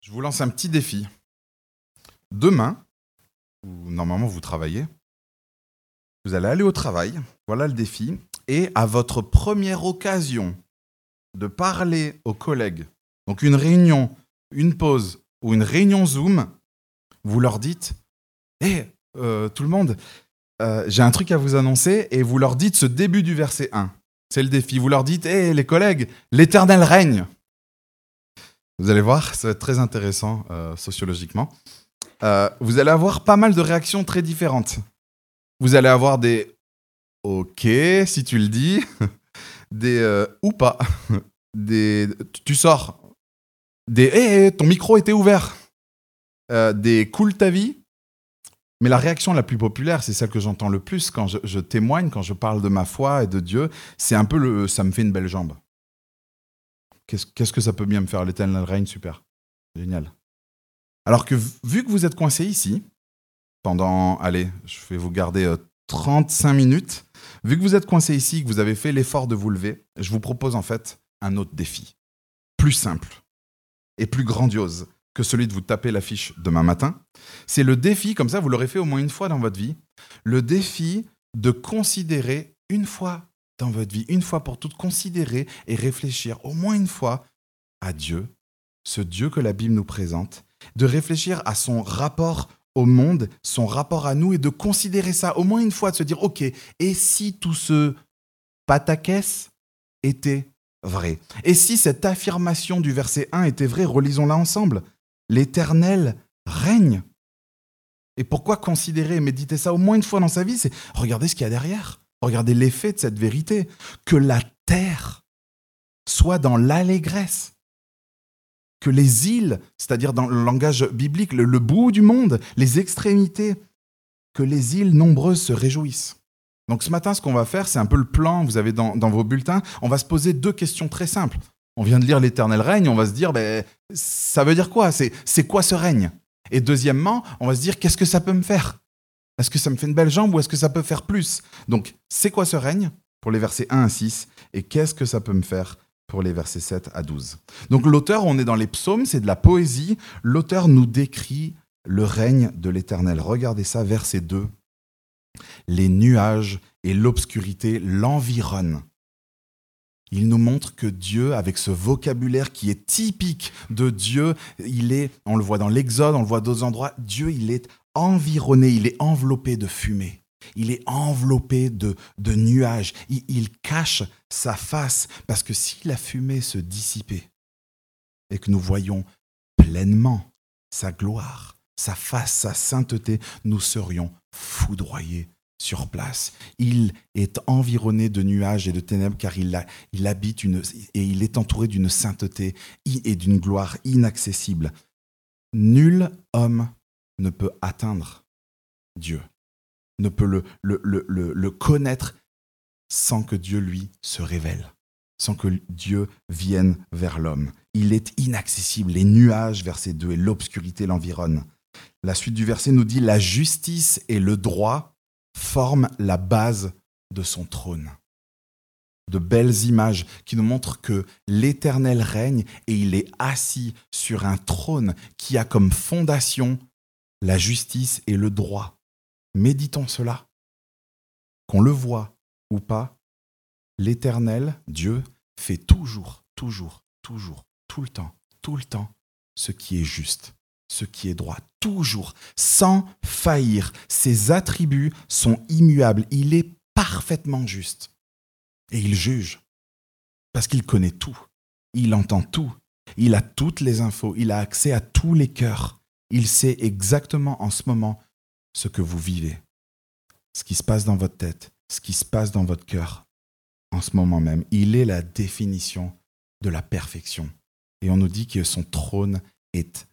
Je vous lance un petit défi. Demain, où normalement vous travaillez, vous allez aller au travail, voilà le défi, et à votre première occasion de parler aux collègues, donc une réunion, une pause ou une réunion Zoom, vous leur dites Hé, euh, tout le monde, euh, j'ai un truc à vous annoncer, et vous leur dites ce début du verset 1. C'est le défi. Vous leur dites Hé, les collègues, l'éternel règne. Vous allez voir, ça va être très intéressant euh, sociologiquement. Euh, vous allez avoir pas mal de réactions très différentes. Vous allez avoir des OK, si tu le dis, des euh, ou pas, des tu sors, des hé, ton micro était ouvert, des cool ta vie. Mais la réaction la plus populaire, c'est celle que j'entends le plus quand je, je, témoigne, quand je parle de ma foi et de Dieu, c'est un peu le ça me fait une belle jambe. Qu'est-ce que ça peut bien me faire L'éternel règne, super. Génial. Alors que vu que vous êtes coincé ici, pendant, allez, je vais vous garder 35 minutes, vu que vous êtes coincé ici, que vous avez fait l'effort de vous lever, je vous propose en fait un autre défi, plus simple et plus grandiose que celui de vous taper l'affiche demain matin. C'est le défi, comme ça vous l'aurez fait au moins une fois dans votre vie, le défi de considérer une fois dans votre vie, une fois pour toutes, considérer et réfléchir au moins une fois à Dieu, ce Dieu que la Bible nous présente, de réfléchir à son rapport au monde, son rapport à nous, et de considérer ça au moins une fois, de se dire, OK, et si tout ce pataquès était vrai? Et si cette affirmation du verset 1 était vraie, relisons-la ensemble. L'Éternel règne. Et pourquoi considérer et méditer ça au moins une fois dans sa vie? C'est regarder ce qu'il y a derrière. Regardez l'effet de cette vérité. Que la terre soit dans l'allégresse. Que les îles, c'est-à-dire dans le langage biblique, le, bout du monde, les extrémités, que les îles nombreuses se réjouissent. Donc ce matin, ce qu'on va faire, c'est un peu le plan, vous avez dans, vos bulletins, on va se poser deux questions très simples. On vient de lire l'éternel règne, on va se dire, ben, ça veut dire quoi? C'est quoi ce règne? Et deuxièmement, on va se dire, qu'est-ce que ça peut me faire? Est-ce que ça me fait une belle jambe ou est-ce que ça peut faire plus? Donc, c'est quoi ce règne? Pour les versets 1 à 6 et qu'est-ce que ça peut me faire pour les versets 7 à 12 Donc, l'auteur, on est dans les psaumes, c'est de la poésie. L'auteur nous décrit le règne de l'Éternel. Regardez ça, verset 2. Les nuages et l'obscurité l'environnent. Il nous montre que Dieu, avec ce vocabulaire qui est typique de Dieu, il est, on le voit dans l'Exode, on le voit d'autres endroits, Dieu, il est environné, il est enveloppé de fumée. Il est enveloppé de, nuages. Il, cache sa face parce que si la fumée se dissipait et que nous voyions pleinement sa gloire, sa face, sa sainteté, nous serions foudroyés sur place. Il est environné de nuages et de ténèbres car il, il habite une, et il est entouré d'une sainteté et d'une gloire inaccessible. Nul homme ne peut atteindre Dieu, ne peut le, le, le, le, connaître sans que Dieu lui se révèle, sans que Dieu vienne vers l'homme. Il est inaccessible. Les nuages, verset 2, et l'obscurité l'environne. La suite du verset nous dit, la justice et le droit forment la base de son trône. De belles images qui nous montrent que l'Éternel règne et il est assis sur un trône qui a comme fondation la justice et le droit. Méditons cela. Qu'on le voit ou pas, l'Éternel, Dieu, fait toujours, toujours, toujours, tout le temps, tout le temps, ce qui est juste, ce qui est droit, toujours, sans faillir. Ses attributs sont immuables. Il est parfaitement juste. Et il juge, parce qu'il connaît tout, il entend tout, il a toutes les infos, il a accès à tous les cœurs. Il sait exactement en ce moment ce que vous vivez, ce qui se passe dans votre tête, ce qui se passe dans votre cœur en ce moment même. Il est la définition de la perfection. Et on nous dit que son trône est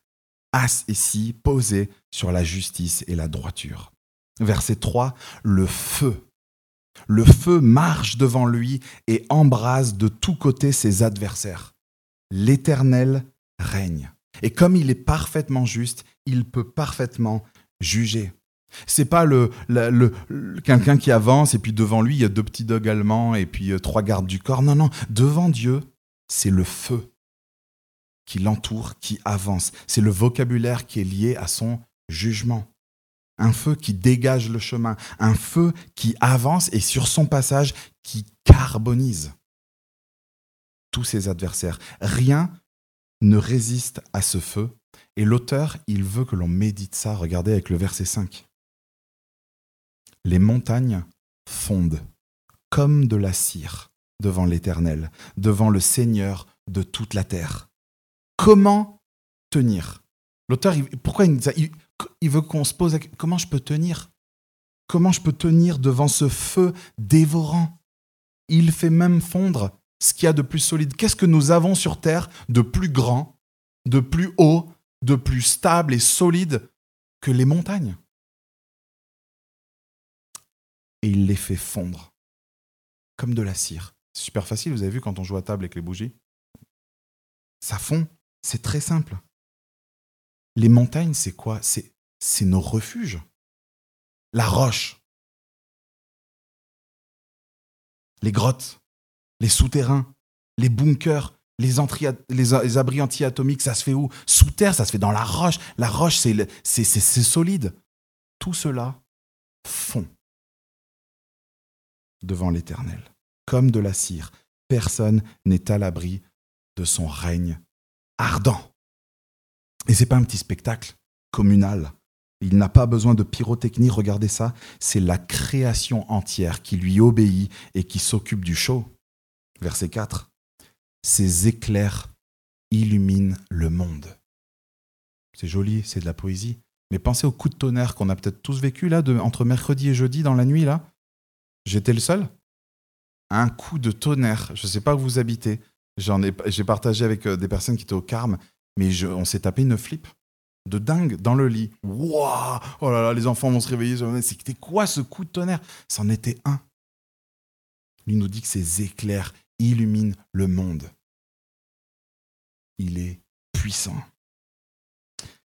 assis, posé sur la justice et la droiture. Verset 3, le feu. Le feu marche devant lui et embrase de tous côtés ses adversaires. L'Éternel règne. Et comme il est parfaitement juste, il peut parfaitement juger. C'est pas le, quelqu'un qui avance et puis devant lui il y a deux petits dogs allemands et puis euh, trois gardes du corps. Non, non, devant Dieu, c'est le feu. qui l'entoure, qui avance. C'est le vocabulaire qui est lié à son jugement. Un feu qui dégage le chemin, un feu qui avance et sur son passage qui carbonise tous ses adversaires. Rien ne résiste à ce feu. Et l'auteur, il veut que l'on médite ça. Regardez avec le verset 5. Les montagnes fondent comme de la cire devant l'Éternel, devant le Seigneur de toute la terre. Comment tenir? L'auteur, pourquoi il, il veut qu'on se pose comment je peux tenir? Comment je peux tenir devant ce feu dévorant? Il fait même fondre ce qu'il y a de plus solide? Qu'est-ce que nous avons sur Terre de plus grand, de plus haut, de plus stable et solide que les montagnes? Et il les fait fondre, comme de la cire. C'est super facile, vous avez vu quand on joue à table avec les bougies? Ça fond, c'est très simple. Les montagnes, c'est quoi? C'est nos refuges. La roche. Les grottes, les souterrains, les bunkers, les, abris anti-atomiques, ça se fait où? Sous terre, ça se fait dans la roche. La roche, c'est solide. Tout cela fond devant l'Éternel, comme de la cire. Personne n'est à l'abri de son règne ardent. Et c'est pas un petit spectacle communal. Il n'a pas besoin de pyrotechnie, regardez ça, c'est la création entière qui lui obéit et qui s'occupe du show. Verset 4. Ces éclairs illuminent le monde. C'est joli, c'est de la poésie. Mais pensez au coup de tonnerre qu'on a peut-être tous vécu là, entre mercredi et jeudi dans la nuit là. J'étais le seul? Un coup de tonnerre. Je ne sais pas où vous habitez. J'ai partagé avec euh, des personnes qui étaient au Carme, mais on s'est tapé une flip de dingue dans le lit. Waouh Oh là là, les enfants vont se réveiller. C'était quoi ce coup de tonnerre? C'en était un. Lui nous dit que ces éclairs illumine le monde. Il est puissant.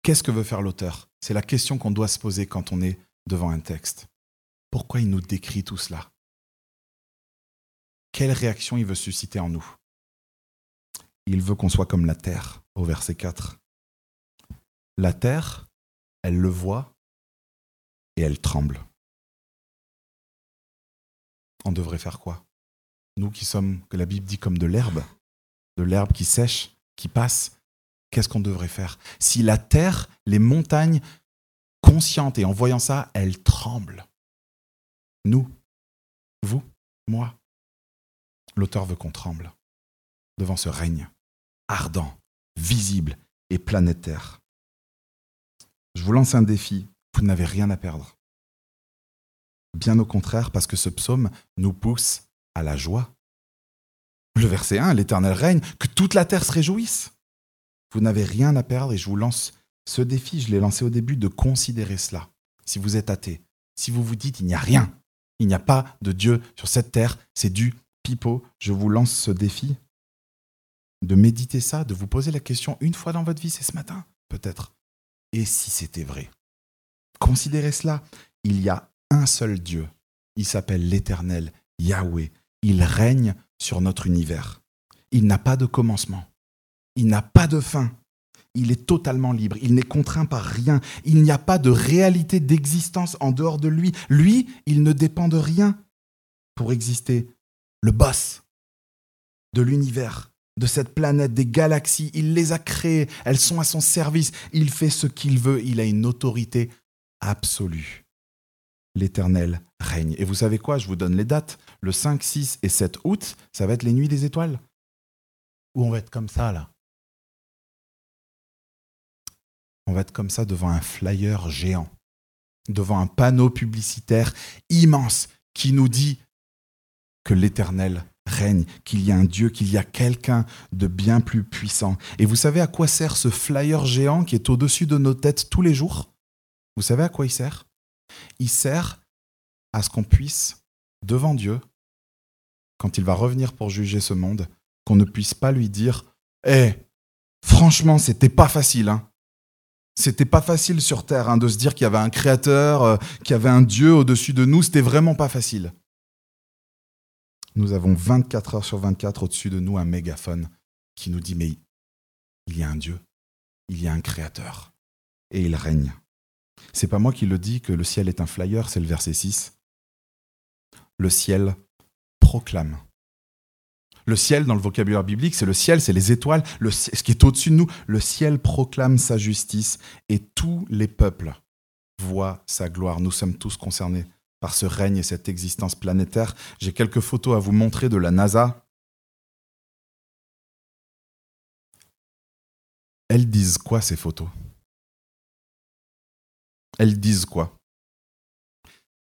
Qu'est-ce que veut faire l'auteur? C'est la question qu'on doit se poser quand on est devant un texte. Pourquoi il nous décrit tout cela? Quelle réaction il veut susciter en nous? Il veut qu'on soit comme la terre, au verset 4. La terre, elle le voit et elle tremble. On devrait faire quoi? Nous qui sommes, que la Bible dit comme de l'herbe, de l'herbe qui sèche, qui passe, qu'est-ce qu'on devrait faire? Si la terre, les montagnes, conscientes et en voyant ça, elles tremblent. Nous, vous, moi, l'auteur veut qu'on tremble devant ce règne ardent, visible et planétaire. Je vous lance un défi, vous n'avez rien à perdre. Bien au contraire, parce que ce psaume nous pousse à la joie. Le verset 1, l'Éternel règne, que toute la terre se réjouisse. Vous n'avez rien à perdre et je vous lance ce défi, je l'ai lancé au début, de considérer cela. Si vous êtes athée, si vous vous dites il n'y a rien, il n'y a pas de Dieu sur cette terre, c'est du pipeau, je vous lance ce défi de méditer ça, de vous poser la question une fois dans votre vie, c'est ce matin, peut-être. Et si c'était vrai? Considérez cela, il y a un seul Dieu, il s'appelle l'Éternel, Yahweh, il règne sur notre univers. Il n'a pas de commencement. Il n'a pas de fin. Il est totalement libre. Il n'est contraint par rien. Il n'y a pas de réalité d'existence en dehors de lui. Lui, il ne dépend de rien pour exister. Le boss de l'univers, de cette planète, des galaxies, il les a créées. Elles sont à son service. Il fait ce qu'il veut. Il a une autorité absolue l'Éternel règne. Et vous savez quoi? Je vous donne les dates. Le 5, 6 et 7 août, ça va être les nuits des étoiles. Où on va être comme ça, là? On va être comme ça devant un flyer géant, devant un panneau publicitaire immense qui nous dit que l'Éternel règne, qu'il y a un Dieu, qu'il y a quelqu'un de bien plus puissant. Et vous savez à quoi sert ce flyer géant qui est au-dessus de nos têtes tous les jours? Vous savez à quoi il sert? Il sert à ce qu'on puisse, devant Dieu, quand il va revenir pour juger ce monde, qu'on ne puisse pas lui dire Eh, franchement, c'était pas facile, hein. C'était pas facile sur Terre hein, de se dire qu'il y avait un créateur, euh, qu'il y avait un Dieu au-dessus de nous, c'était vraiment pas facile. Nous avons 24 heures sur 24 au-dessus de nous un mégaphone qui nous dit Mais Il y a un Dieu, il y a un Créateur, et il règne. C'est pas moi qui le dis que le ciel est un flyer, c'est le verset 6. Le ciel proclame. Le ciel, dans le vocabulaire biblique, c'est le ciel, c'est les étoiles, le, ce qui est au-dessus de nous. Le ciel proclame sa justice et tous les peuples voient sa gloire. Nous sommes tous concernés par ce règne et cette existence planétaire. J'ai quelques photos à vous montrer de la NASA. Elles disent quoi ces photos? Elles disent quoi?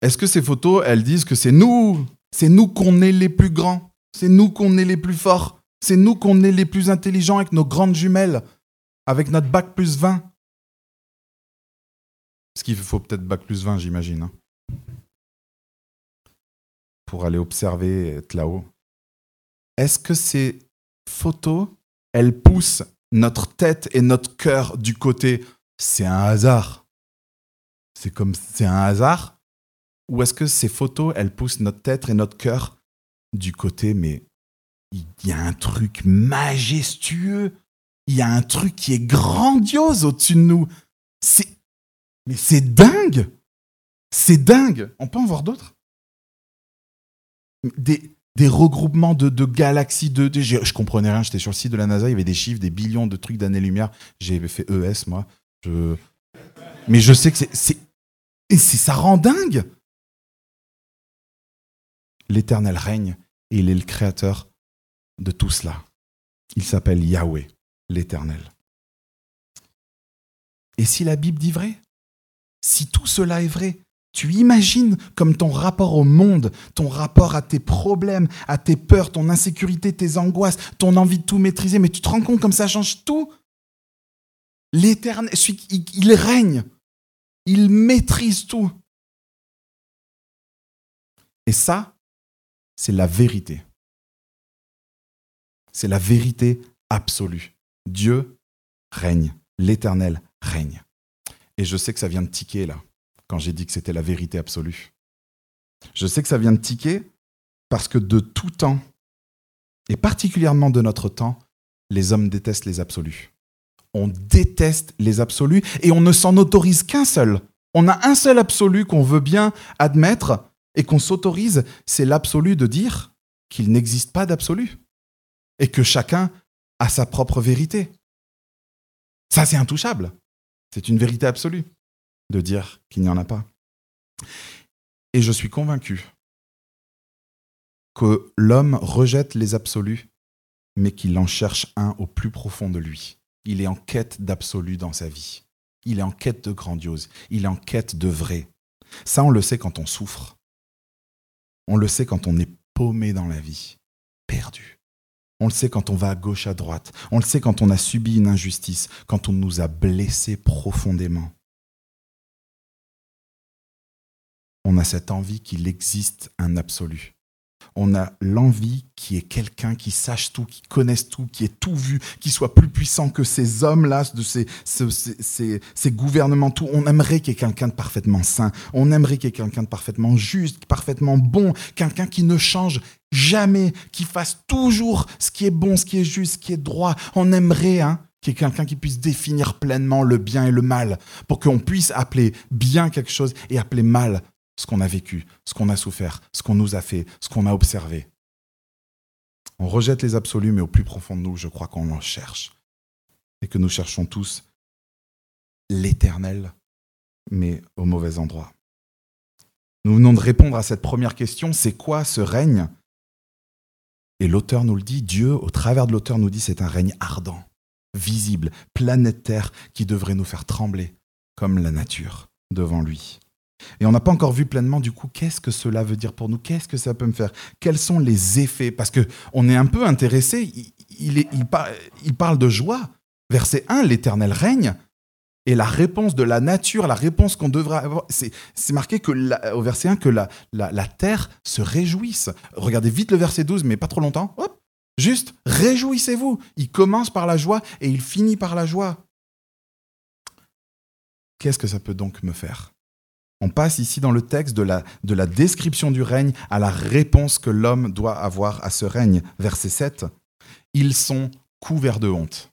Est-ce que ces photos, elles disent que c'est nous, c'est nous qu'on est les plus grands, c'est nous qu'on est les plus forts, c'est nous qu'on est les plus intelligents avec nos grandes jumelles, avec notre bac plus 20 Ce qu'il faut peut-être bac plus 20, j'imagine. Hein pour aller observer, être là-haut. Est-ce que ces photos, elles poussent notre tête et notre cœur du côté C'est un hasard? C'est comme c'est un hasard? Ou est-ce que ces photos, elles poussent notre tête et notre cœur du côté mais il y a un truc majestueux, il y a un truc qui est grandiose au-dessus de nous. C'est mais c'est dingue. C'est dingue. On peut en voir d'autres? Des, regroupements de, galaxies. De, je, comprenais rien, j'étais sur le site de la NASA, il y avait des chiffres, des billions de trucs d'années-lumière. J'ai fait ES, moi. Mais je sais que c'est. Et ça rend dingue L'Éternel règne et il est le créateur de tout cela. Il s'appelle Yahweh, l'Éternel. Et si la Bible dit vrai? Si tout cela est vrai, tu imagines comme ton rapport au monde, ton rapport à tes problèmes, à tes peurs, ton insécurité, tes angoisses, ton envie de tout maîtriser, mais tu te rends compte comme ça change tout? L'éternel, il règne, il maîtrise tout. Et ça, c'est la vérité. C'est la vérité absolue. Dieu règne, l'éternel règne. Et je sais que ça vient de tiquer là quand j'ai dit que c'était la vérité absolue. Je sais que ça vient de tiquer parce que de tout temps, et particulièrement de notre temps, les hommes détestent les absolus. On déteste les absolus et on ne s'en autorise qu'un seul. On a un seul absolu qu'on veut bien admettre et qu'on s'autorise, c'est l'absolu de dire qu'il n'existe pas d'absolu et que chacun a sa propre vérité. Ça, c'est intouchable. C'est une vérité absolue de dire qu'il n'y en a pas. Et je suis convaincu que l'homme rejette les absolus, mais qu'il en cherche un au plus profond de lui. Il est en quête d'absolu dans sa vie. Il est en quête de grandiose. Il est en quête de vrai. Ça, on le sait quand on souffre. On le sait quand on est paumé dans la vie, perdu. On le sait quand on va à gauche, à droite. On le sait quand on a subi une injustice, quand on nous a blessés profondément. on a cette envie qu'il existe un absolu. On a l'envie qu'il y ait quelqu'un qui sache tout, qui connaisse tout, qui ait tout vu, qui soit plus puissant que ces hommes-là, de ces, ces, gouvernements, tout. On aimerait qu'il y ait quelqu'un de parfaitement saint. On aimerait qu'il y ait quelqu'un de parfaitement juste, parfaitement bon, quelqu'un qui ne change jamais, qui fasse toujours ce qui est bon, ce qui est juste, ce qui est droit. On aimerait, hein, qu'il y ait quelqu'un qui puisse définir pleinement le bien et le mal, pour qu'on puisse appeler bien quelque chose et appeler mal ce qu'on a vécu, ce qu'on a souffert, ce qu'on nous a fait, ce qu'on a observé. On rejette les absolus, mais au plus profond de nous, je crois qu'on en cherche. Et que nous cherchons tous l'éternel, mais au mauvais endroit. Nous venons de répondre à cette première question, c'est quoi ce règne? Et l'auteur nous le dit, Dieu, au travers de l'auteur, nous dit, c'est un règne ardent, visible, planétaire, qui devrait nous faire trembler comme la nature devant lui. Et on n'a pas encore vu pleinement du coup qu'est-ce que cela veut dire pour nous, qu'est-ce que ça peut me faire, quels sont les effets, parce que on est un peu intéressé. Il, parle de joie. Verset 1, l'Éternel règne. Et la réponse de la nature, la réponse qu'on devrait avoir, c'est marqué au verset 1 que la, la, terre se réjouisse. Regardez vite le verset 12, mais pas trop longtemps. Hop, juste réjouissez-vous. Il commence par la joie et il finit par la joie. Qu'est-ce que ça peut donc me faire? On passe ici dans le texte de la, de la description du règne à la réponse que l'homme doit avoir à ce règne. Verset 7. Ils sont couverts de honte.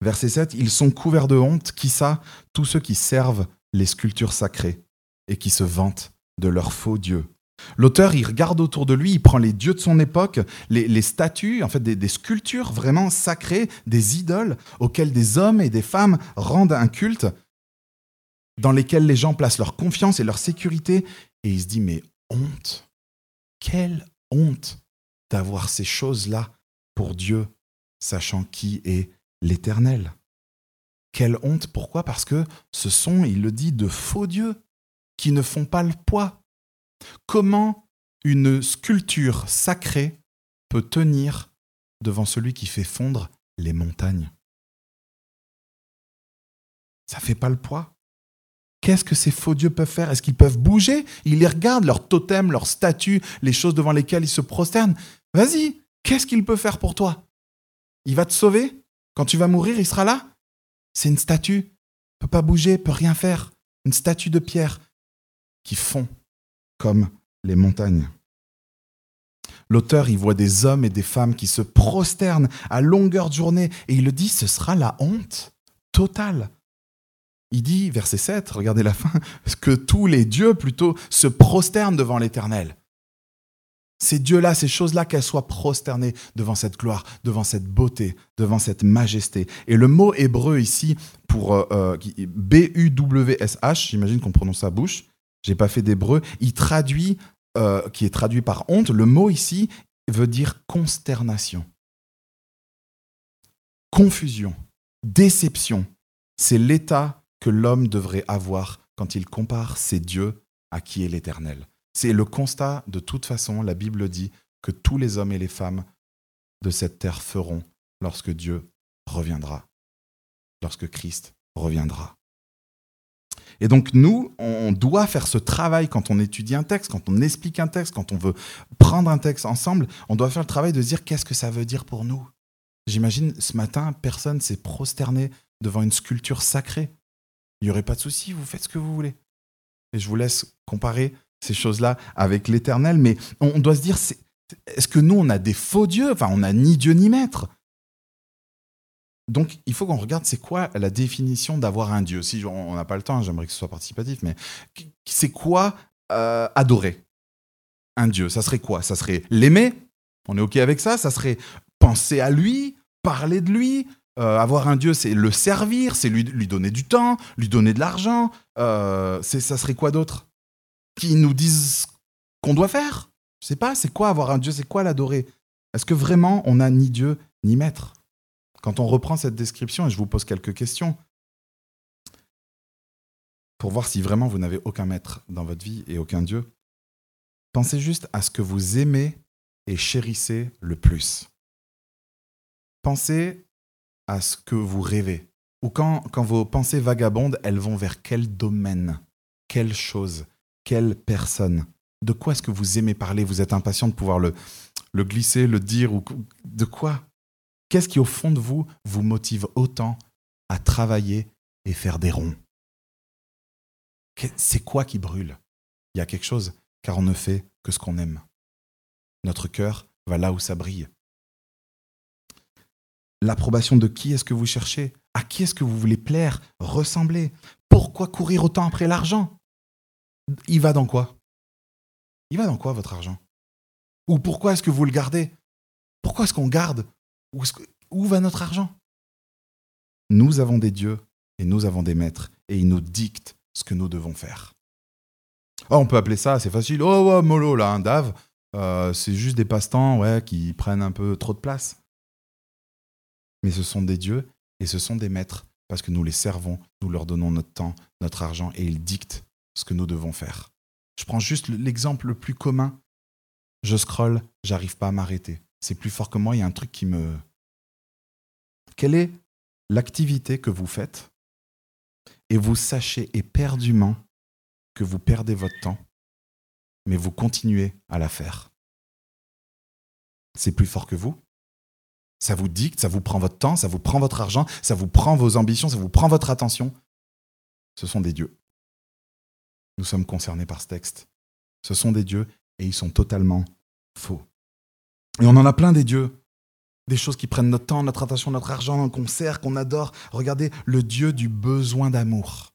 Verset 7, ils sont couverts de honte, qui ça? Tous ceux qui servent les sculptures sacrées et qui se vantent de leurs faux dieux. L'auteur, il regarde autour de lui, il prend les dieux de son époque, les, statues, en fait des, des, sculptures vraiment sacrées, des idoles auxquelles des hommes et des femmes rendent un culte, dans lesquels les gens placent leur confiance et leur sécurité, et il se dit mais honte, quelle honte d'avoir ces choses-là pour Dieu, sachant qui est l'Éternel. Quelle honte, pourquoi? Parce que ce sont, il le dit, de faux dieux qui ne font pas le poids. Comment une sculpture sacrée peut tenir devant celui qui fait fondre les montagnes? Ça fait pas le poids. Qu'est-ce que ces faux dieux peuvent faire? Est-ce qu'ils peuvent bouger? Ils les regardent, leurs totems, leurs statues, les choses devant lesquelles ils se prosternent. Vas-y, qu'est-ce qu'il peut faire pour toi? Il va te sauver? Quand tu vas mourir, il sera là? C'est une statue. Il peut pas bouger, peut rien faire. Une statue de pierre qui fond comme les montagnes. L'auteur, il voit des hommes et des femmes qui se prosternent à longueur de journée et il le dit, ce sera la honte totale. Il dit, verset 7, regardez la fin, que tous les dieux plutôt se prosternent devant l'Éternel. Ces dieux-là, ces choses-là, qu'elles soient prosternées devant cette gloire, devant cette beauté, devant cette majesté. Et le mot hébreu ici, pour euh, B-U-W-S-H, j'imagine qu'on prononce à bouche, j'ai pas fait d'hébreu, il traduit, euh, qui est traduit par honte, le mot ici veut dire consternation, confusion, déception. C'est l'état que l'homme devrait avoir quand il compare ses dieux à qui est l'Éternel. C'est le constat, de toute façon, la Bible dit, que tous les hommes et les femmes de cette terre feront lorsque Dieu reviendra, lorsque Christ reviendra. Et donc nous, on doit faire ce travail quand on étudie un texte, quand on explique un texte, quand on veut prendre un texte ensemble, on doit faire le travail de dire qu'est-ce que ça veut dire pour nous. J'imagine ce matin, personne s'est prosterné devant une sculpture sacrée. Il n'y aurait pas de souci, vous faites ce que vous voulez. Et je vous laisse comparer ces choses-là avec l'éternel, mais on doit se dire, est-ce que nous, on a des faux dieux? Enfin, on n'a ni Dieu ni maître. Donc, il faut qu'on regarde c'est quoi la définition d'avoir un Dieu? Si on n'a pas le temps, j'aimerais que ce soit participatif, mais c'est quoi euh, adorer un Dieu? Ça serait quoi? Ça serait l'aimer? On est OK avec ça? Ça serait penser à lui, parler de lui, euh, avoir un Dieu, c'est le servir, c'est lui, donner du temps, lui donner de l'argent. Euh, ça serait quoi d'autre? Qui nous disent qu'on doit faire? Je sais pas, c'est quoi avoir un Dieu C'est quoi l'adorer? Est-ce que vraiment on n'a ni Dieu ni maître? Quand on reprend cette description, et je vous pose quelques questions, pour voir si vraiment vous n'avez aucun maître dans votre vie et aucun Dieu, pensez juste à ce que vous aimez et chérissez le plus. Pensez à ce que vous rêvez. Ou quand, quand vos pensées vagabondent, elles vont vers quel domaine? Quelle chose? Quelle personne? De quoi est-ce que vous aimez parler? Vous êtes impatient de pouvoir le, le glisser, le dire ou De quoi? Qu'est-ce qui, au fond de vous, vous motive autant à travailler et faire des ronds? C'est quoi qui brûle? Il y a quelque chose, car on ne fait que ce qu'on aime. Notre cœur va là où ça brille. L'approbation de qui est-ce que vous cherchez? À qui est-ce que vous voulez plaire, ressembler? Pourquoi courir autant après l'argent? Il va dans quoi? Il va dans quoi votre argent? Ou pourquoi est-ce que vous le gardez? Pourquoi est-ce qu'on garde? Où, va notre argent? Nous avons des dieux et nous avons des maîtres et ils nous dictent ce que nous devons faire. Oh, on peut appeler ça, c'est facile. Oh, ouais, mollo, là, un dave. Euh, c'est juste des passe-temps qui prennent un peu trop de place mais ce sont des dieux et ce sont des maîtres parce que nous les servons, nous leur donnons notre temps, notre argent et ils dictent ce que nous devons faire. Je prends juste l'exemple le plus commun. Je scrolle, j'arrive pas à m'arrêter. C'est plus fort que moi, il y a un truc qui me... Quelle est l'activité que vous faites et vous sachez éperdument que vous perdez votre temps, mais vous continuez à la faire? C'est plus fort que vous? Ça vous dicte, ça vous prend votre temps, ça vous prend votre argent, ça vous prend vos ambitions, ça vous prend votre attention. Ce sont des dieux. Nous sommes concernés par ce texte. Ce sont des dieux et ils sont totalement faux. Et on en a plein des dieux. des choses qui prennent notre temps, notre attention, notre argent, qu'on sert, qu'on adore. Regardez le Dieu du besoin d'amour.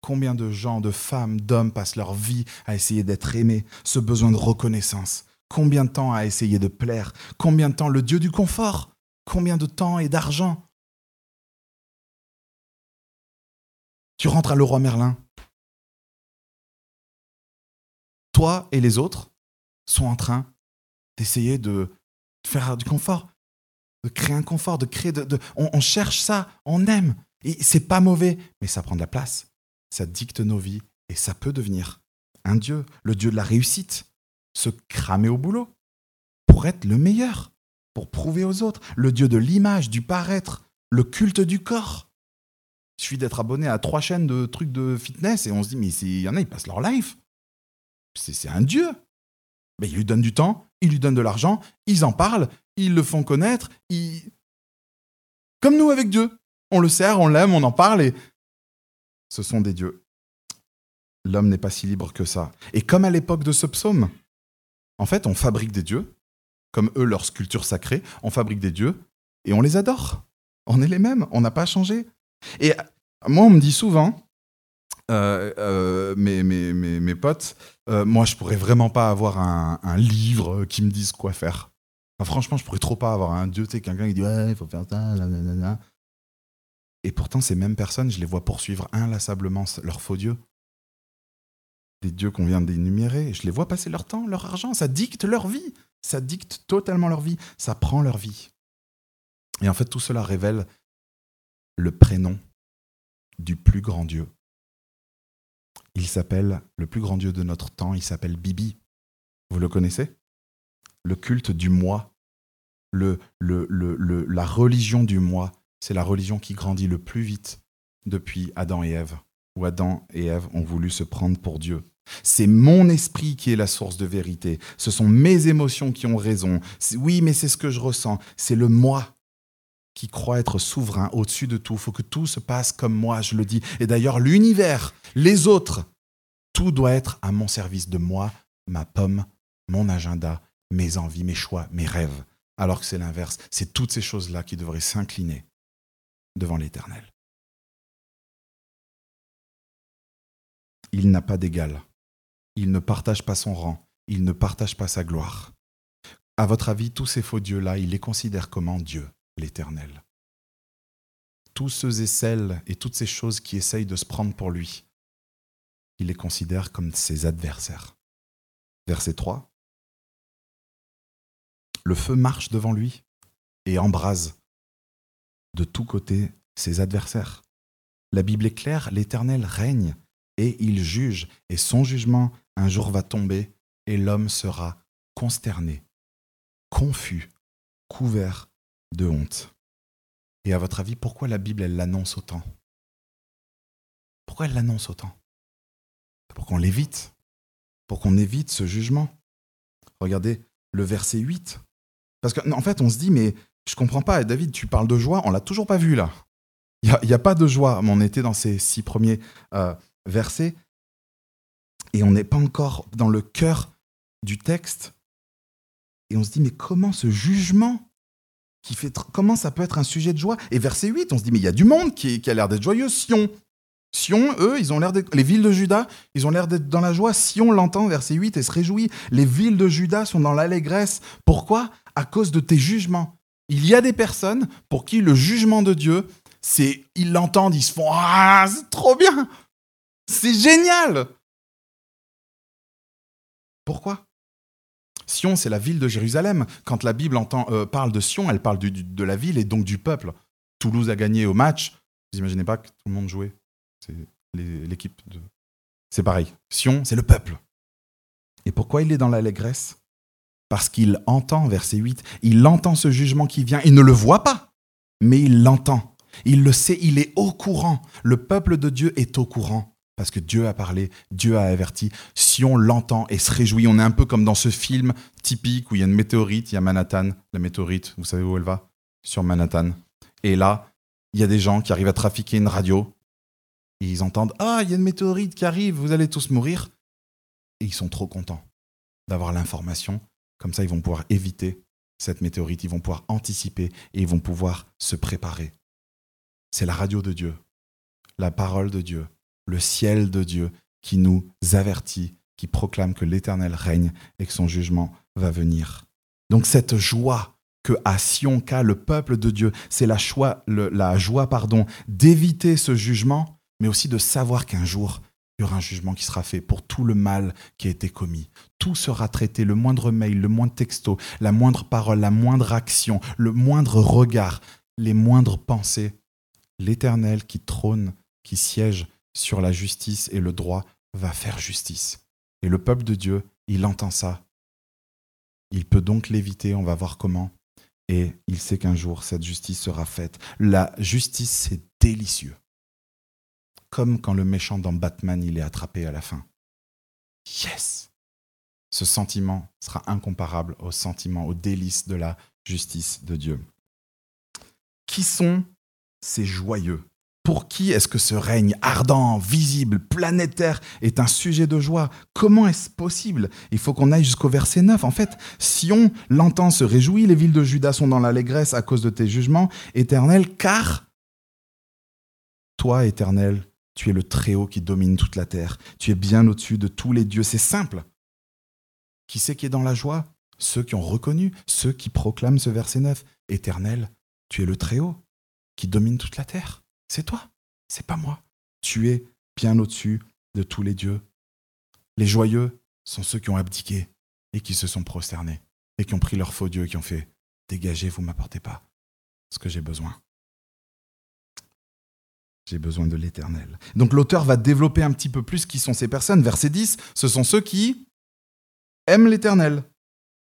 Combien de gens, de femmes, d'hommes passent leur vie à essayer d'être aimés, ce besoin de reconnaissance Combien de temps à essayer de plaire? Combien de temps? Le Dieu du confort? Combien de temps et d'argent? Tu rentres à Leroy Merlin. Toi et les autres sont en train d'essayer de faire du confort de créer un confort, de créer. De, On, cherche ça, on aime. Et c'est pas mauvais, mais ça prend de la place. Ça dicte nos vies et ça peut devenir un Dieu, le Dieu de la réussite, se cramer au boulot pour être le meilleur, pour prouver aux autres, le Dieu de l'image, du paraître, le culte du corps. Il suffit d'être abonné à trois chaînes de trucs de fitness et on se dit, mais il y en a, ils passent leur life. C'est un Dieu. Mais il lui donne du temps, il lui donne de l'argent, ils en parlent, ils le font connaître, ils... comme nous avec Dieu. On le sert, on l'aime, on en parle et ce sont des dieux. L'homme n'est pas si libre que ça. Et comme à l'époque de ce psaume, en fait, on fabrique des dieux, comme eux, leur sculpture sacrée, on fabrique des dieux et on les adore. On est les mêmes, on n'a pas changé. Et moi, on me dit souvent, euh, euh, mes, mes, mes, potes, euh, moi, je pourrais vraiment pas avoir un, livre qui me dise quoi faire. franchement, je pourrais trop pas avoir un dieu, tu sais, quelqu'un qui dit ouais, il faut faire ça, là, Et pourtant, ces mêmes personnes, je les vois poursuivre inlassablement leurs faux dieux. Des dieux qu'on vient d'énumérer, je les vois passer leur temps, leur argent, ça dicte leur vie. Ça dicte totalement leur vie, ça prend leur vie. Et en fait, tout cela révèle le prénom du plus grand Dieu, il s'appelle, le plus grand dieu de notre temps, il s'appelle Bibi. Vous le connaissez? Le culte du moi, le, le, le, la religion du moi, c'est la religion qui grandit le plus vite depuis Adam et Ève, où Adam et Ève ont voulu se prendre pour Dieu. C'est mon esprit qui est la source de vérité. Ce sont mes émotions qui ont raison. Oui, mais c'est ce que je ressens. C'est le moi qui croit être souverain au-dessus de tout. Il faut que tout se passe comme moi, je le dis. Et d'ailleurs, l'univers, les autres, tout doit être à mon service de moi, ma pomme, mon agenda, mes envies, mes choix, mes rêves. Alors que c'est l'inverse. C'est toutes ces choses-là qui devraient s'incliner devant l'Éternel. Il n'a pas d'égal. Il ne partage pas son rang. Il ne partage pas sa gloire. À votre avis, tous ces faux dieux-là, il les considère comment Dieu l'Éternel. Tous ceux et celles et toutes ces choses qui essayent de se prendre pour lui, il les considère comme ses adversaires. Verset 3. Le feu marche devant lui et embrase de tous côtés ses adversaires. La Bible est claire, l'Éternel règne et il juge, et son jugement un jour va tomber, et l'homme sera consterné, confus, couvert de honte. Et à votre avis, pourquoi la Bible, elle l'annonce autant? Pourquoi elle l'annonce autant? Pour qu'on l'évite, pour qu'on évite ce jugement. Regardez le verset 8. Parce qu'en en fait, on se dit, mais je comprends pas, David, tu parles de joie, on l'a toujours pas vu là. Il n'y a, pas de joie, on était dans ces six premiers euh, versets, et on n'est pas encore dans le cœur du texte. Et on se dit, mais comment ce jugement qui fait comment ça peut être un sujet de joie? Et verset 8, on se dit mais il y a du monde qui, a l'air d'être joyeux. Sion, Sion, eux, ils ont l'air les villes de Juda, ils ont l'air d'être dans la joie. Sion l'entend, verset 8, et se réjouit. Les villes de Juda sont dans l'allégresse. Pourquoi? À cause de tes jugements. Il y a des personnes pour qui le jugement de Dieu, c'est ils l'entendent, ils se font ah c'est trop bien, c'est génial. Pourquoi? Sion, c'est la ville de Jérusalem. Quand la Bible euh, parle de Sion, elle parle de la ville et donc du peuple. Toulouse a gagné au match. Vous imaginez pas que tout le monde jouait? C'est l'équipe de. C'est pareil. Sion, c'est le peuple. Et pourquoi il est dans l'allégresse? Parce qu'il entend, verset 8, il entend ce jugement qui vient. Il ne le voit pas, mais il l'entend. Il le sait, il est au courant. Le peuple de Dieu est au courant parce que Dieu a parlé, Dieu a averti. Si on l'entend et se réjouit, on est un peu comme dans ce film typique où il y a une météorite, il y a Manhattan, la météorite, vous savez où elle va? Sur Manhattan. Et là, il y a des gens qui arrivent à trafiquer une radio, ils entendent Ah, il y a une météorite qui arrive, vous allez tous mourir. Et ils sont trop contents d'avoir l'information, comme ça ils vont pouvoir éviter cette météorite, ils vont pouvoir anticiper et ils vont pouvoir se préparer. C'est la radio de Dieu, la parole de Dieu, le ciel de Dieu qui nous avertit, qui proclame que l'Éternel règne et que son jugement va venir. Donc cette joie que à Sionka, le peuple de Dieu, c'est la, la joie pardon, d'éviter ce jugement, mais aussi de savoir qu'un jour, il y aura un jugement qui sera fait pour tout le mal qui a été commis. Tout sera traité, le moindre mail, le moindre texto, la moindre parole, la moindre action, le moindre regard, les moindres pensées. L'Éternel qui trône, qui siège sur la justice et le droit, va faire justice. Et le peuple de Dieu, il entend ça. Il peut donc l'éviter, on va voir comment. Et il sait qu'un jour, cette justice sera faite. La justice, c'est délicieux comme quand le méchant dans Batman, il est attrapé à la fin. Yes Ce sentiment sera incomparable au sentiment, au délice de la justice de Dieu. Qui sont ces joyeux? Pour qui est-ce que ce règne ardent, visible, planétaire est un sujet de joie? Comment est-ce possible? Il faut qu'on aille jusqu'au verset 9. En fait, Sion l'entend se réjouit, les villes de Juda sont dans l'allégresse à cause de tes jugements éternels, car toi, éternel, tu es le Très-Haut qui domine toute la terre. Tu es bien au-dessus de tous les dieux. C'est simple. Qui c'est qui est dans la joie? Ceux qui ont reconnu, ceux qui proclament ce verset 9. Éternel, tu es le Très-Haut qui domine toute la terre. C'est toi, c'est pas moi. Tu es bien au-dessus de tous les dieux. Les joyeux sont ceux qui ont abdiqué et qui se sont prosternés et qui ont pris leur faux Dieu et qui ont fait Dégagez, vous m'apportez pas ce que j'ai besoin. J'ai besoin de l'éternel. Donc l'auteur va développer un petit peu plus qui sont ces personnes. Verset 10, ce sont ceux qui aiment l'éternel.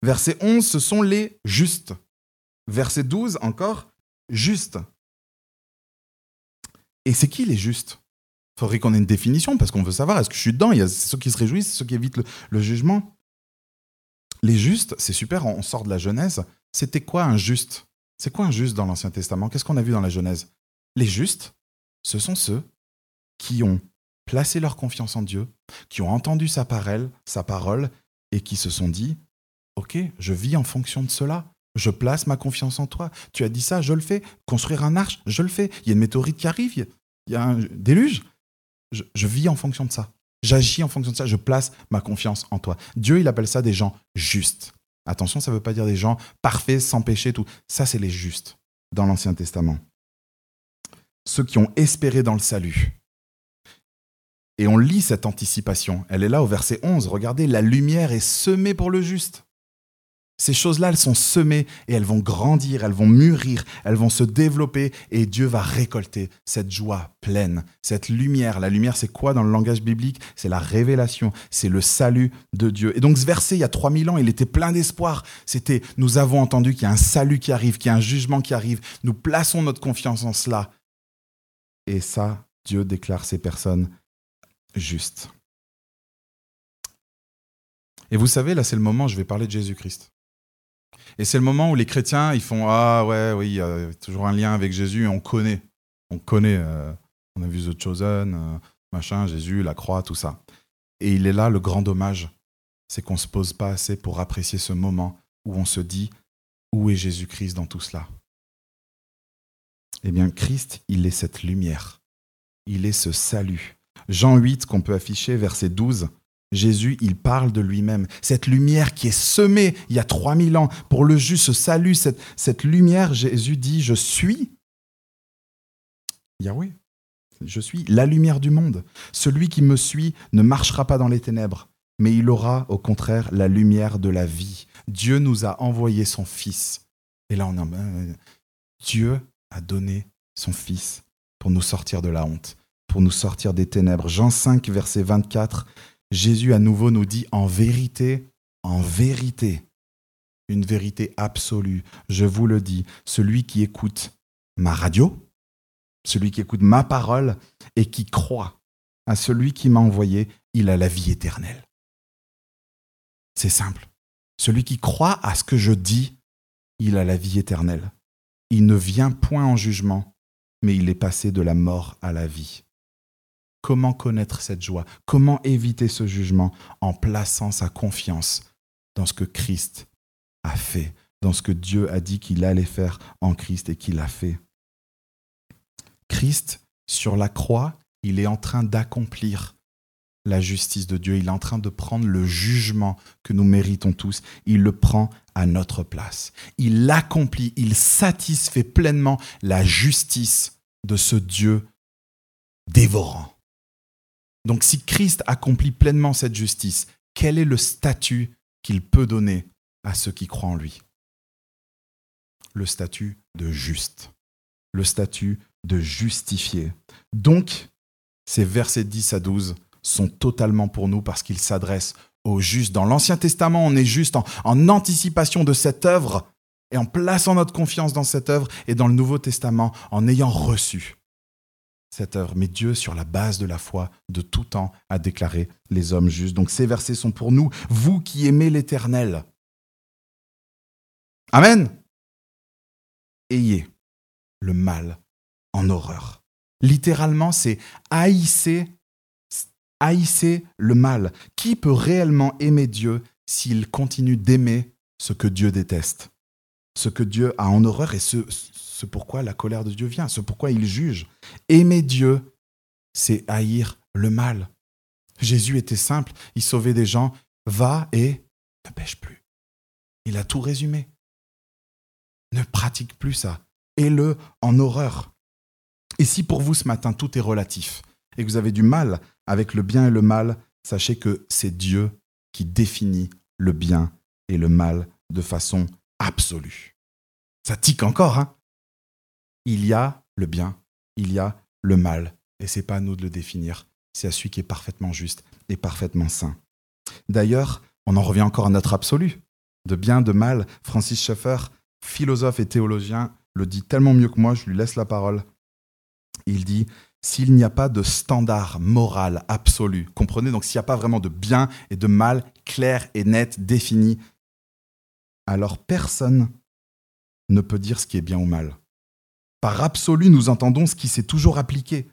Verset 11, ce sont les justes. Verset 12, encore, justes. Et c'est qui les justes? Il faudrait qu'on ait une définition parce qu'on veut savoir, est-ce que je suis dedans? Il y a ceux qui se réjouissent, ceux qui évitent le, jugement. Les justes, c'est super, on sort de la Genèse. C'était quoi un juste? C'est quoi un juste dans l'Ancien Testament? Qu'est-ce qu'on a vu dans la Genèse? Les justes, ce sont ceux qui ont placé leur confiance en Dieu, qui ont entendu sa parole, sa parole et qui se sont dit OK, je vis en fonction de cela. Je place ma confiance en toi. Tu as dit ça, je le fais. Construire un arche, je le fais. Il y a une météorite qui arrive, il y a un déluge. Je, vis en fonction de ça. J'agis en fonction de ça. Je place ma confiance en toi. Dieu, il appelle ça des gens justes. Attention, ça ne veut pas dire des gens parfaits, sans péché, tout. Ça, c'est les justes dans l'Ancien Testament ceux qui ont espéré dans le salut. Et on lit cette anticipation. Elle est là au verset 11. Regardez, la lumière est semée pour le juste. Ces choses-là, elles sont semées et elles vont grandir, elles vont mûrir, elles vont se développer et Dieu va récolter cette joie pleine, cette lumière. La lumière, c'est quoi dans le langage biblique? C'est la révélation, c'est le salut de Dieu. Et donc ce verset, il y a 3000 ans, il était plein d'espoir. C'était, nous avons entendu qu'il y a un salut qui arrive, qu'il y a un jugement qui arrive. Nous plaçons notre confiance en cela. Et ça, Dieu déclare ces personnes justes. Et vous savez, là, c'est le moment où je vais parler de Jésus-Christ. Et c'est le moment où les chrétiens, ils font Ah ouais, oui, a toujours un lien avec Jésus, on connaît. On connaît. Euh, on a vu The Chosen, euh, machin, Jésus, la croix, tout ça. Et il est là le grand dommage, c'est qu'on ne se pose pas assez pour apprécier ce moment où on se dit Où est Jésus-Christ dans tout cela? Eh bien, Christ, il est cette lumière. Il est ce salut. Jean 8, qu'on peut afficher, verset 12, Jésus, il parle de lui-même. Cette lumière qui est semée il y a 3000 ans pour le juste, salut, cette, cette lumière, Jésus dit, je suis Yahweh. Je suis la lumière du monde. Celui qui me suit ne marchera pas dans les ténèbres, mais il aura au contraire la lumière de la vie. Dieu nous a envoyé son Fils. Et là, on a... Dieu a donné son Fils pour nous sortir de la honte, pour nous sortir des ténèbres. Jean 5, verset 24, Jésus à nouveau nous dit en vérité, en vérité, une vérité absolue, je vous le dis, celui qui écoute ma radio, celui qui écoute ma parole et qui croit à celui qui m'a envoyé, il a la vie éternelle. C'est simple. Celui qui croit à ce que je dis, il a la vie éternelle il ne vient point en jugement, mais il est passé de la mort à la vie. Comment connaître cette joie? Comment éviter ce jugement En plaçant sa confiance dans ce que Christ a fait, dans ce que Dieu a dit qu'il allait faire en Christ et qu'il a fait? Christ, sur la croix, il est en train d'accomplir la justice de Dieu. Il est en train de prendre le jugement que nous méritons tous. Il le prend à notre place. Il accomplit, il satisfait pleinement la justice de ce Dieu dévorant. Donc si Christ accomplit pleinement cette justice, quel est le statut qu'il peut donner à ceux qui croient en lui? Le statut de juste, le statut de justifié. Donc, ces versets 10 à 12 sont totalement pour nous parce qu'ils s'adressent aux justes. Dans l'Ancien Testament, on est juste en, anticipation de cette œuvre et en plaçant notre confiance dans cette œuvre, et dans le Nouveau Testament, en ayant reçu cette œuvre. Mais Dieu, sur la base de la foi, de tout temps, a déclaré les hommes justes. Donc ces versets sont pour nous, vous qui aimez l'Éternel. Amen. Ayez le mal en horreur. Littéralement, c'est haïssez haïssez le mal. Qui peut réellement aimer Dieu s'il continue d'aimer ce que Dieu déteste? Ce que Dieu a en horreur et ce, ce pourquoi la colère de Dieu vient, ce pourquoi il juge. Aimer Dieu, c'est haïr le mal. Jésus était simple, il sauvait des gens, va et ne pêche plus. Il a tout résumé. Ne pratique plus ça. Et le en horreur. Et si pour vous ce matin tout est relatif et que vous avez du mal avec le bien et le mal, sachez que c'est Dieu qui définit le bien et le mal de façon absolue. Ça tique encore, hein? Il y a le bien, il y a le mal, et c'est pas à nous de le définir, c'est à celui qui est parfaitement juste et parfaitement saint. D'ailleurs, on en revient encore à notre absolu. De bien, de mal, Francis Schaeffer, philosophe et théologien, le dit tellement mieux que moi, je lui laisse la parole. Il dit s'il n'y a pas de standard moral absolu, comprenez donc s'il n'y a pas vraiment de bien et de mal clair et net défini, alors personne ne peut dire ce qui est bien ou mal. Par absolu, nous entendons ce qui s'est toujours appliqué,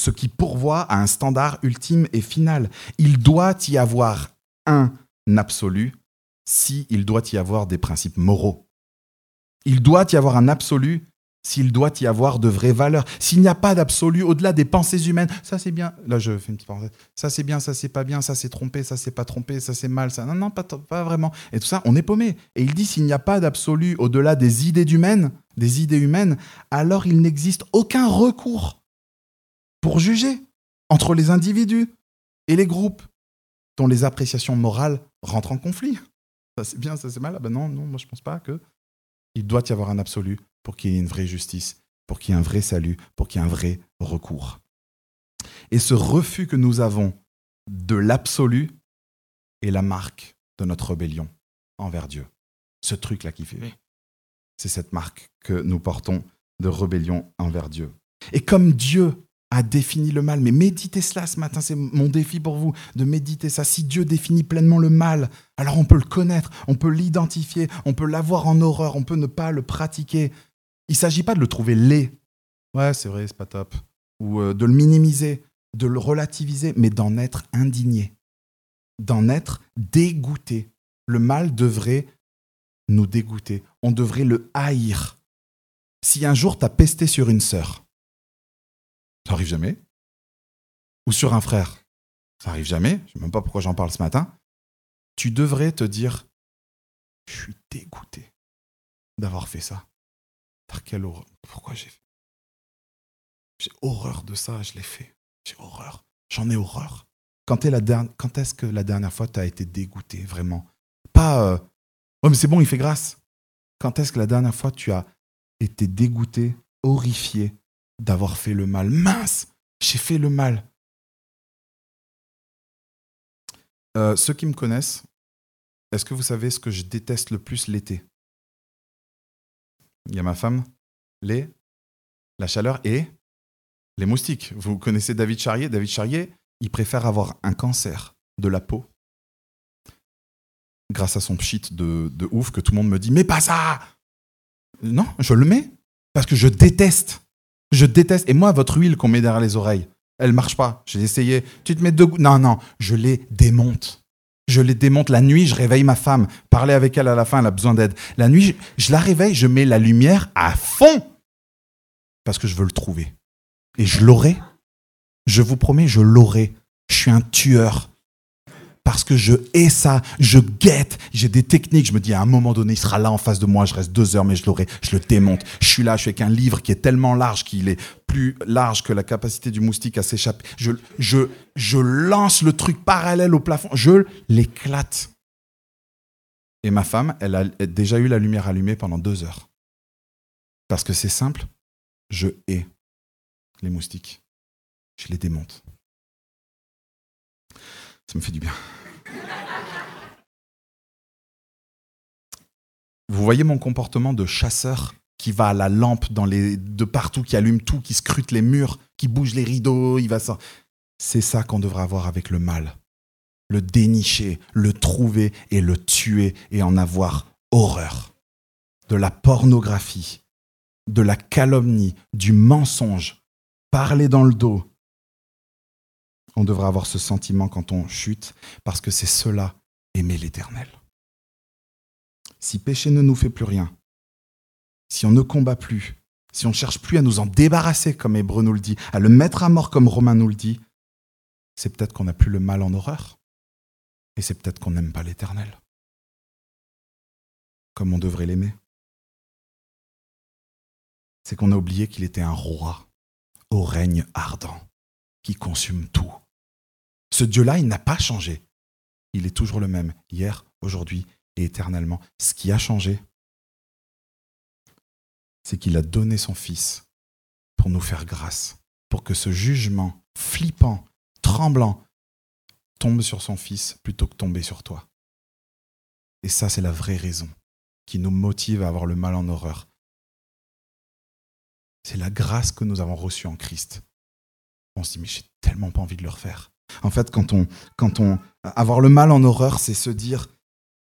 ce qui pourvoit à un standard ultime et final. Il doit y avoir un absolu si il doit y avoir des principes moraux. Il doit y avoir un absolu s'il doit y avoir de vraies valeurs, s'il n'y a pas d'absolu au-delà des pensées humaines, ça c'est bien, là je fais une petite parenthèse, ça c'est bien, ça c'est pas bien, ça c'est trompé, ça c'est pas trompé, ça c'est mal, ça non, non, pas, pas vraiment. Et tout ça, on est paumé. Et il dit s'il n'y a pas d'absolu au-delà des idées humaines, des idées humaines, alors il n'existe aucun recours pour juger entre les individus et les groupes dont les appréciations morales rentrent en conflit. Ça c'est bien, ça c'est mal. Ah ben non, non, moi je pense pas que il doit y avoir un absolu pour qu'il y ait une vraie justice, pour qu'il y ait un vrai salut, pour qu'il y ait un vrai recours. Et ce refus que nous avons de l'absolu est la marque de notre rébellion envers Dieu. Ce truc-là qui fait. C'est cette marque que nous portons de rébellion envers Dieu. Et comme Dieu a défini le mal, mais méditez cela ce matin, c'est mon défi pour vous, de méditer ça. Si Dieu définit pleinement le mal, alors on peut le connaître, on peut l'identifier, on peut l'avoir en horreur, on peut ne pas le pratiquer, il ne s'agit pas de le trouver laid. Ouais, c'est vrai, c'est pas top. Ou euh, de le minimiser, de le relativiser, mais d'en être indigné, d'en être dégoûté. Le mal devrait nous dégoûter. On devrait le haïr. Si un jour tu as pesté sur une sœur, ça arrive jamais. Ou sur un frère, ça arrive jamais. Je ne sais même pas pourquoi j'en parle ce matin. Tu devrais te dire, je suis dégoûté d'avoir fait ça. Quelle horreur. Pourquoi j'ai fait? J'ai horreur de ça, je l'ai fait. J'ai horreur. J'en ai horreur. Quand, est-ce que la dernière fois tu as été dégoûté, vraiment? Pas euh, Oh, mais c'est bon, il fait grâce. Quand est-ce que la dernière fois tu as été dégoûté, horrifié d'avoir fait le mal? Mince J'ai fait le mal. Euh, ceux qui me connaissent, est-ce que vous savez ce que je déteste le plus l'été? Il y a ma femme, les, la chaleur et les moustiques. Vous connaissez David Charrier? David Charrier, il préfère avoir un cancer de la peau grâce à son pchit de, ouf que tout le monde me dit Mais pas ça Non, je le mets parce que je déteste. Je déteste. Et moi, votre huile qu'on met derrière les oreilles, elle marche pas. J'ai essayé. Tu te mets deux Non, non, je les démonte. Je les démonte la nuit, je réveille ma femme. Parler avec elle à la fin, elle a besoin d'aide. La nuit, je la réveille, je mets la lumière à fond. Parce que je veux le trouver. Et je l'aurai. Je vous promets, je l'aurai. Je suis un tueur. Parce que je hais ça, je guette, j'ai des techniques, je me dis à un moment donné, il sera là en face de moi, je reste deux heures, mais je l'aurai, je le démonte. Je suis là, je suis avec un livre qui est tellement large qu'il est plus large que la capacité du moustique à s'échapper. Je, je, je lance le truc parallèle au plafond, je l'éclate. Et ma femme, elle a déjà eu la lumière allumée pendant deux heures. Parce que c'est simple, je hais les moustiques. Je les démonte. Ça me fait du bien. Vous voyez mon comportement de chasseur qui va à la lampe de partout, qui allume tout, qui scrute les murs, qui bouge les rideaux, il va ça. C'est ça qu'on devrait avoir avec le mal. Le dénicher, le trouver et le tuer et en avoir horreur. De la pornographie, de la calomnie, du mensonge, parler dans le dos, on devrait avoir ce sentiment quand on chute, parce que c'est cela, aimer l'Éternel. Si péché ne nous fait plus rien, si on ne combat plus, si on ne cherche plus à nous en débarrasser, comme Hébreu nous le dit, à le mettre à mort, comme Romain nous le dit, c'est peut-être qu'on n'a plus le mal en horreur. Et c'est peut-être qu'on n'aime pas l'Éternel. Comme on devrait l'aimer. C'est qu'on a oublié qu'il était un roi au règne ardent, qui consume tout. Ce Dieu-là, il n'a pas changé. Il est toujours le même, hier, aujourd'hui et éternellement. Ce qui a changé, c'est qu'il a donné son Fils pour nous faire grâce, pour que ce jugement flippant, tremblant, tombe sur son Fils plutôt que tomber sur toi. Et ça, c'est la vraie raison qui nous motive à avoir le mal en horreur. C'est la grâce que nous avons reçue en Christ. On se dit, mais j'ai tellement pas envie de le refaire. En fait, quand on, quand on, avoir le mal en horreur, c'est se dire,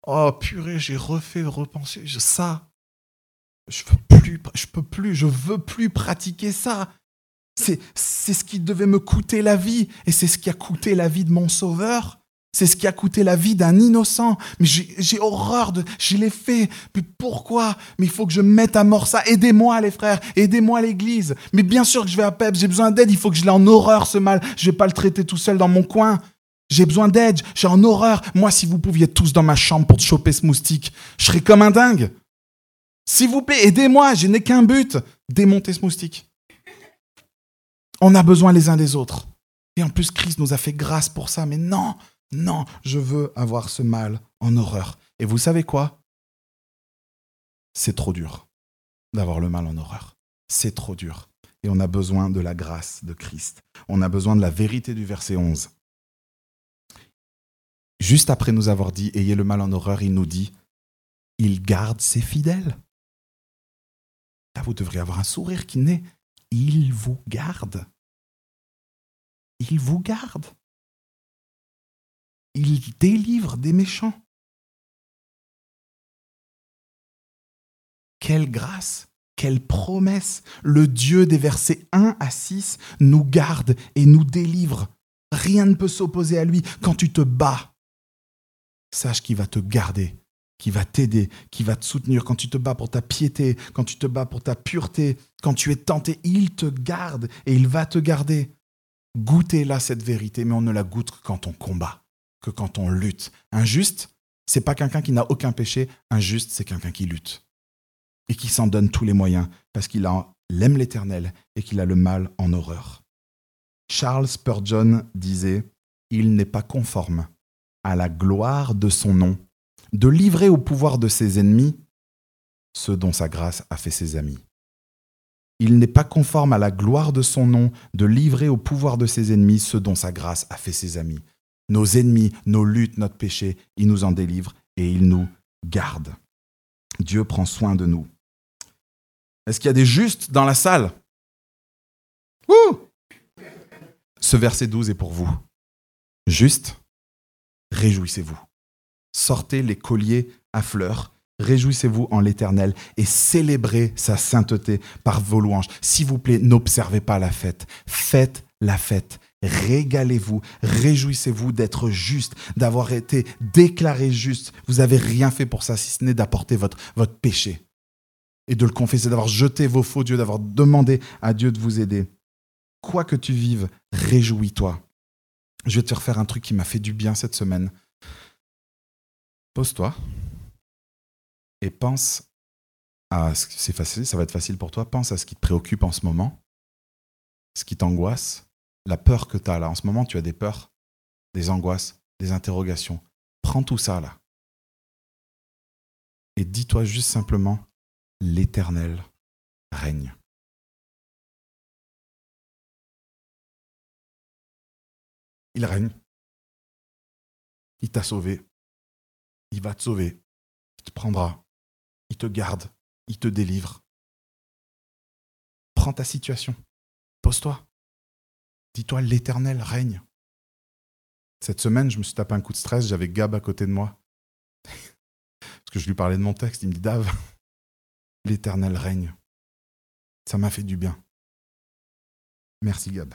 oh purée, j'ai refait repenser ça. Je veux plus, je peux plus, je veux plus pratiquer ça. C'est, c'est ce qui devait me coûter la vie, et c'est ce qui a coûté la vie de mon sauveur. C'est ce qui a coûté la vie d'un innocent. Mais j'ai horreur de... Je l'ai fait. Mais pourquoi? Mais il faut que je mette à mort ça. Aidez-moi les frères. Aidez-moi l'église. Mais bien sûr que je vais à PEP. J'ai besoin d'aide. Il faut que je l'ai en horreur ce mal. Je vais pas le traiter tout seul dans mon coin. J'ai besoin d'aide. J'ai en horreur. Moi, si vous pouviez tous dans ma chambre pour choper ce moustique, je serais comme un dingue. S'il vous plaît, aidez-moi. Je n'ai qu'un but. Démonter ce moustique. On a besoin les uns des autres. Et en plus, Christ nous a fait grâce pour ça. Mais non, non, je veux avoir ce mal en horreur. Et vous savez quoi? C'est trop dur d'avoir le mal en horreur. C'est trop dur. Et on a besoin de la grâce de Christ. On a besoin de la vérité du verset 11. Juste après nous avoir dit Ayez le mal en horreur, il nous dit Il garde ses fidèles. Là, vous devriez avoir un sourire qui naît. Il vous garde. Il vous garde il délivre des méchants. Quelle grâce, quelle promesse. Le Dieu des versets 1 à 6 nous garde et nous délivre. Rien ne peut s'opposer à lui quand tu te bats. Sache qu'il va te garder, qu'il va t'aider, qu'il va te soutenir quand tu te bats pour ta piété, quand tu te bats pour ta pureté, quand tu es tenté, il te garde et il va te garder. Goûtez là cette vérité, mais on ne la goûte que quand on combat que quand on lutte. Un juste, c'est pas quelqu'un qui n'a aucun péché. Un juste, c'est quelqu'un qui lutte et qui s'en donne tous les moyens parce qu'il aime l'Éternel et qu'il a le mal en horreur. Charles Spurgeon disait Il n'est pas conforme à la gloire de son nom de livrer au pouvoir de ses ennemis ceux dont sa grâce a fait ses amis. Il n'est pas conforme à la gloire de son nom de livrer au pouvoir de ses ennemis ceux dont sa grâce a fait ses amis nos ennemis, nos luttes, notre péché, il nous en délivre et il nous garde. Dieu prend soin de nous. Est-ce qu'il y a des justes dans la salle? Ce verset 12 est pour vous. Juste, réjouissez-vous. Sortez les colliers à fleurs, réjouissez-vous en l'Éternel et célébrez sa sainteté par vos louanges. S'il vous plaît, n'observez pas la fête. Faites la fête Régalez-vous, réjouissez-vous d'être juste, d'avoir été déclaré juste. Vous n'avez rien fait pour ça, si ce n'est d'apporter votre, votre péché et de le confesser, d'avoir jeté vos faux dieux, d'avoir demandé à Dieu de vous aider. Quoi que tu vives, réjouis-toi. Je vais te refaire un truc qui m'a fait du bien cette semaine. Pose-toi et pense à ce c'est facile, ça va être facile pour toi. Pense à ce qui te préoccupe en ce moment, ce qui t'angoisse, la peur que tu as là. En ce moment, tu as des peurs, des angoisses, des interrogations. Prends tout ça là. Et dis-toi juste simplement, l'Éternel règne. Il règne. Il t'a sauvé. Il va te sauver. Il te prendra. Il te garde. Il te délivre. Prends ta situation. Pose-toi. Dis-toi, l'Éternel règne. Cette semaine, je me suis tapé un coup de stress, j'avais Gab à côté de moi. Parce que je lui parlais de mon texte, il me dit Dave, l'Éternel règne. Ça m'a fait du bien. Merci Gab.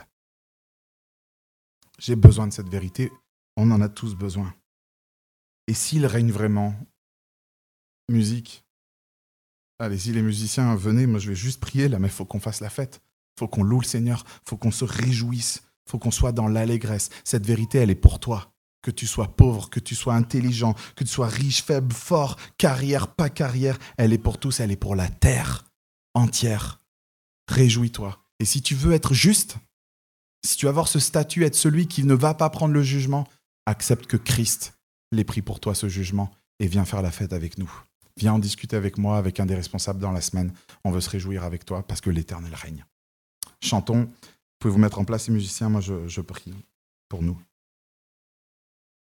J'ai besoin de cette vérité, on en a tous besoin. Et s'il règne vraiment, musique, allez, si les musiciens venaient, moi je vais juste prier là, mais il faut qu'on fasse la fête faut qu'on loue le Seigneur, faut qu'on se réjouisse, faut qu'on soit dans l'allégresse. Cette vérité, elle est pour toi. Que tu sois pauvre, que tu sois intelligent, que tu sois riche, faible, fort, carrière, pas carrière, elle est pour tous, elle est pour la terre entière. Réjouis-toi. Et si tu veux être juste, si tu veux avoir ce statut, être celui qui ne va pas prendre le jugement, accepte que Christ l'ait pris pour toi ce jugement et viens faire la fête avec nous. Viens en discuter avec moi, avec un des responsables dans la semaine. On veut se réjouir avec toi parce que l'Éternel règne chantons. Vous pouvez vous mettre en place, les musiciens. Moi, je, je prie pour nous.